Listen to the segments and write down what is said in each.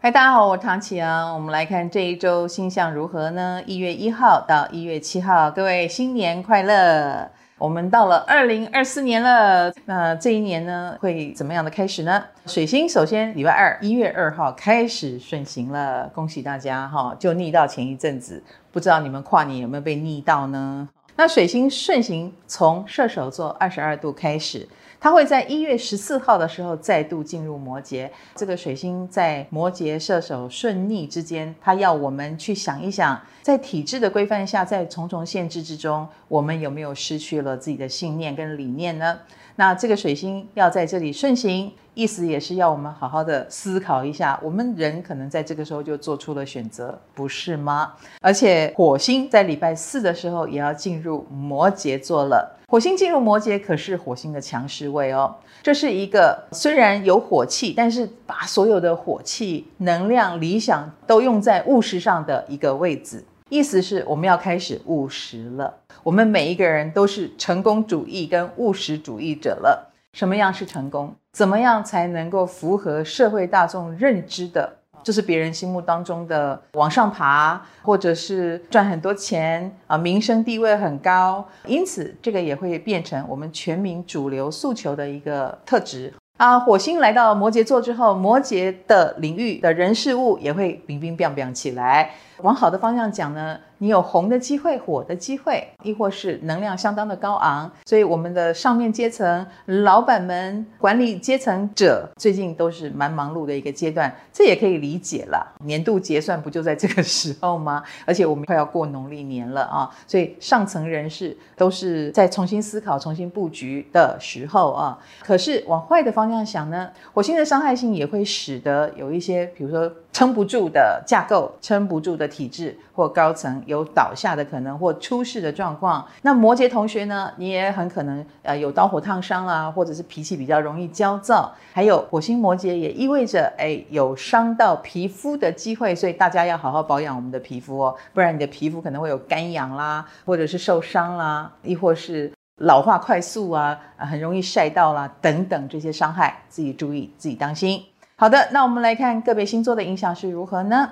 嗨，大家好，我是唐启阳。我们来看这一周星象如何呢？一月一号到一月七号，各位新年快乐！我们到了二零二四年了，那这一年呢会怎么样的开始呢？水星首先礼拜二一月二号开始顺行了，恭喜大家哈！就逆到前一阵子，不知道你们跨年有没有被逆到呢？那水星顺行从射手座二十二度开始。它会在一月十四号的时候再度进入摩羯。这个水星在摩羯、射手顺逆之间，它要我们去想一想，在体制的规范下，在重重限制之中，我们有没有失去了自己的信念跟理念呢？那这个水星要在这里顺行，意思也是要我们好好的思考一下，我们人可能在这个时候就做出了选择，不是吗？而且火星在礼拜四的时候也要进入摩羯座了。火星进入摩羯，可是火星的强势位哦。这是一个虽然有火气，但是把所有的火气、能量、理想都用在务实上的一个位置。意思是我们要开始务实了。我们每一个人都是成功主义跟务实主义者了。什么样是成功？怎么样才能够符合社会大众认知的？就是别人心目当中的往上爬，或者是赚很多钱啊，名声地位很高，因此这个也会变成我们全民主流诉求的一个特质啊。火星来到摩羯座之后，摩羯的领域的人事物也会乒乒乓乓起来。往好的方向讲呢，你有红的机会、火的机会，亦或是能量相当的高昂，所以我们的上面阶层、老板们、管理阶层者最近都是蛮忙碌的一个阶段，这也可以理解了。年度结算不就在这个时候吗？而且我们快要过农历年了啊，所以上层人士都是在重新思考、重新布局的时候啊。可是往坏的方向想呢，火星的伤害性也会使得有一些，比如说。撑不住的架构，撑不住的体制或高层有倒下的可能或出事的状况。那摩羯同学呢，你也很可能呃有刀火烫伤啊，或者是脾气比较容易焦躁。还有火星摩羯也意味着哎有伤到皮肤的机会，所以大家要好好保养我们的皮肤哦，不然你的皮肤可能会有干痒啦，或者是受伤啦，亦或是老化快速啊，很容易晒到啦等等这些伤害，自己注意，自己当心。好的，那我们来看个别星座的影响是如何呢？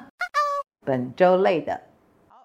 本周类的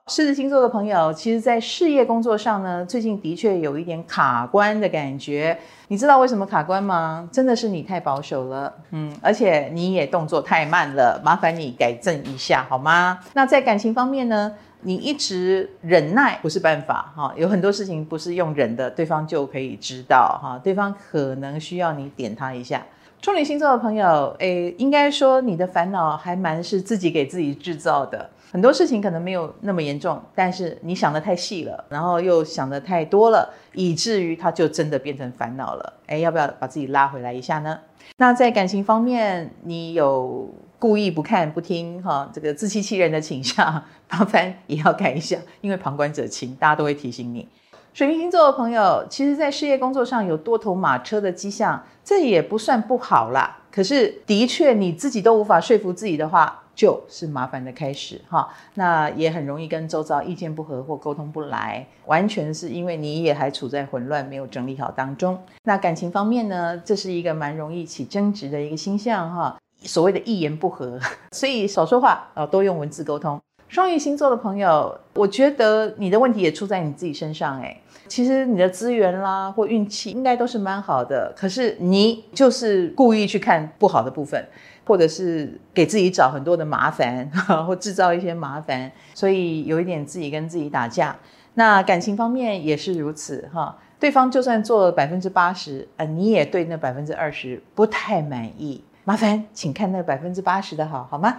狮子星座的朋友，其实，在事业工作上呢，最近的确有一点卡关的感觉。你知道为什么卡关吗？真的是你太保守了，嗯，而且你也动作太慢了，麻烦你改正一下好吗？那在感情方面呢，你一直忍耐不是办法哈，有很多事情不是用忍的，对方就可以知道哈，对方可能需要你点他一下。处女星座的朋友，诶，应该说你的烦恼还蛮是自己给自己制造的。很多事情可能没有那么严重，但是你想得太细了，然后又想得太多了，以至于它就真的变成烦恼了。诶，要不要把自己拉回来一下呢？那在感情方面，你有故意不看不听哈，这个自欺欺人的倾向，麻烦也要改一下，因为旁观者清，大家都会提醒你。水瓶星座的朋友，其实，在事业工作上有多头马车的迹象，这也不算不好啦。可是，的确你自己都无法说服自己的话，就是麻烦的开始哈。那也很容易跟周遭意见不合或沟通不来，完全是因为你也还处在混乱、没有整理好当中。那感情方面呢，这是一个蛮容易起争执的一个星象哈。所谓的一言不合，所以少说话啊，多用文字沟通。双鱼星座的朋友，我觉得你的问题也出在你自己身上诶。其实你的资源啦或运气应该都是蛮好的，可是你就是故意去看不好的部分，或者是给自己找很多的麻烦，或制造一些麻烦，所以有一点自己跟自己打架。那感情方面也是如此哈，对方就算做了百分之八十，呃，你也对那百分之二十不太满意，麻烦请看那百分之八十的好，好吗？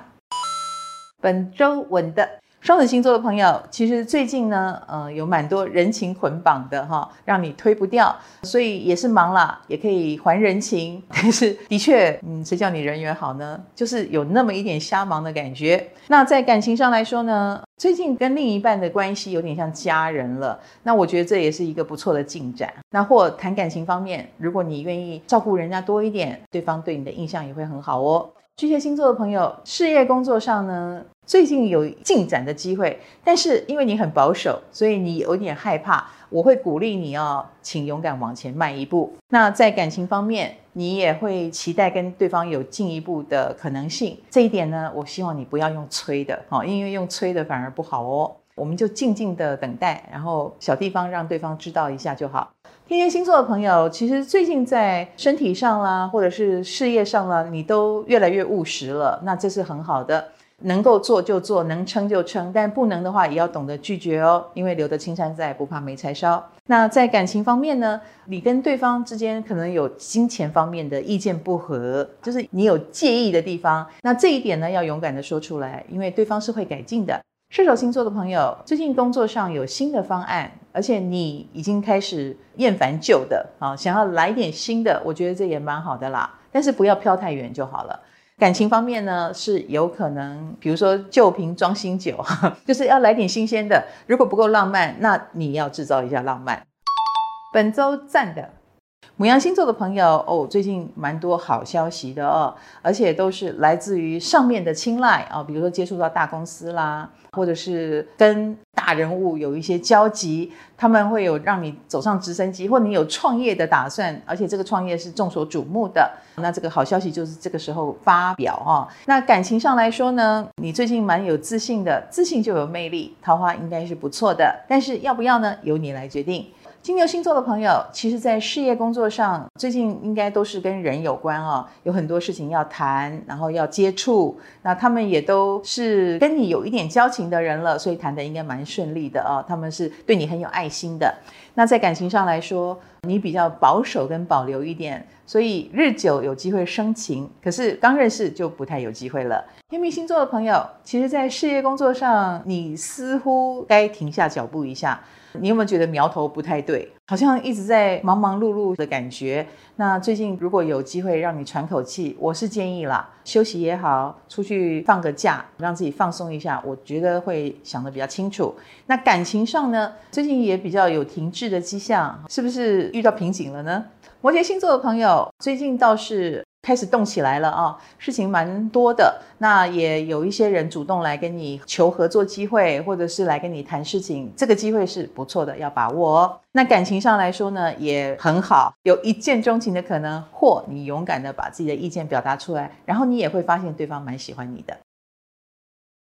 本周稳的双子星座的朋友，其实最近呢，呃，有蛮多人情捆绑的哈，让你推不掉，所以也是忙啦，也可以还人情。但是的确，嗯，谁叫你人缘好呢？就是有那么一点瞎忙的感觉。那在感情上来说呢，最近跟另一半的关系有点像家人了。那我觉得这也是一个不错的进展。那或谈感情方面，如果你愿意照顾人家多一点，对方对你的印象也会很好哦。巨蟹星座的朋友，事业工作上呢，最近有进展的机会，但是因为你很保守，所以你有点害怕。我会鼓励你哦，请勇敢往前迈一步。那在感情方面，你也会期待跟对方有进一步的可能性。这一点呢，我希望你不要用催的，哦，因为用催的反而不好哦。我们就静静的等待，然后小地方让对方知道一下就好。天蝎星座的朋友，其实最近在身体上啦，或者是事业上啦，你都越来越务实了，那这是很好的。能够做就做，能撑就撑，但不能的话也要懂得拒绝哦。因为留得青山在，不怕没柴烧。那在感情方面呢，你跟对方之间可能有金钱方面的意见不合，就是你有介意的地方。那这一点呢，要勇敢的说出来，因为对方是会改进的。射手星座的朋友，最近工作上有新的方案，而且你已经开始厌烦旧的啊，想要来点新的，我觉得这也蛮好的啦。但是不要飘太远就好了。感情方面呢，是有可能，比如说旧瓶装新酒，就是要来点新鲜的。如果不够浪漫，那你要制造一下浪漫。本周赞的母羊星座的朋友哦，最近蛮多好消息的哦，而且都是来自于上面的青睐啊，比如说接触到大公司啦。或者是跟大人物有一些交集，他们会有让你走上直升机，或你有创业的打算，而且这个创业是众所瞩目的。那这个好消息就是这个时候发表哈。那感情上来说呢，你最近蛮有自信的，自信就有魅力，桃花应该是不错的。但是要不要呢？由你来决定。金牛星座的朋友，其实，在事业工作上，最近应该都是跟人有关哦，有很多事情要谈，然后要接触。那他们也都是跟你有一点交情的人了，所以谈的应该蛮顺利的哦。他们是对你很有爱心的。那在感情上来说，你比较保守跟保留一点，所以日久有机会生情，可是刚认识就不太有机会了。天秤星座的朋友，其实，在事业工作上，你似乎该停下脚步一下。你有没有觉得苗头不太对？好像一直在忙忙碌碌的感觉。那最近如果有机会让你喘口气，我是建议啦，休息也好，出去放个假，让自己放松一下，我觉得会想得比较清楚。那感情上呢，最近也比较有停滞的迹象，是不是遇到瓶颈了呢？摩羯星座的朋友，最近倒是。开始动起来了啊，事情蛮多的。那也有一些人主动来跟你求合作机会，或者是来跟你谈事情，这个机会是不错的，要把握哦。那感情上来说呢，也很好，有一见钟情的可能，或你勇敢的把自己的意见表达出来，然后你也会发现对方蛮喜欢你的。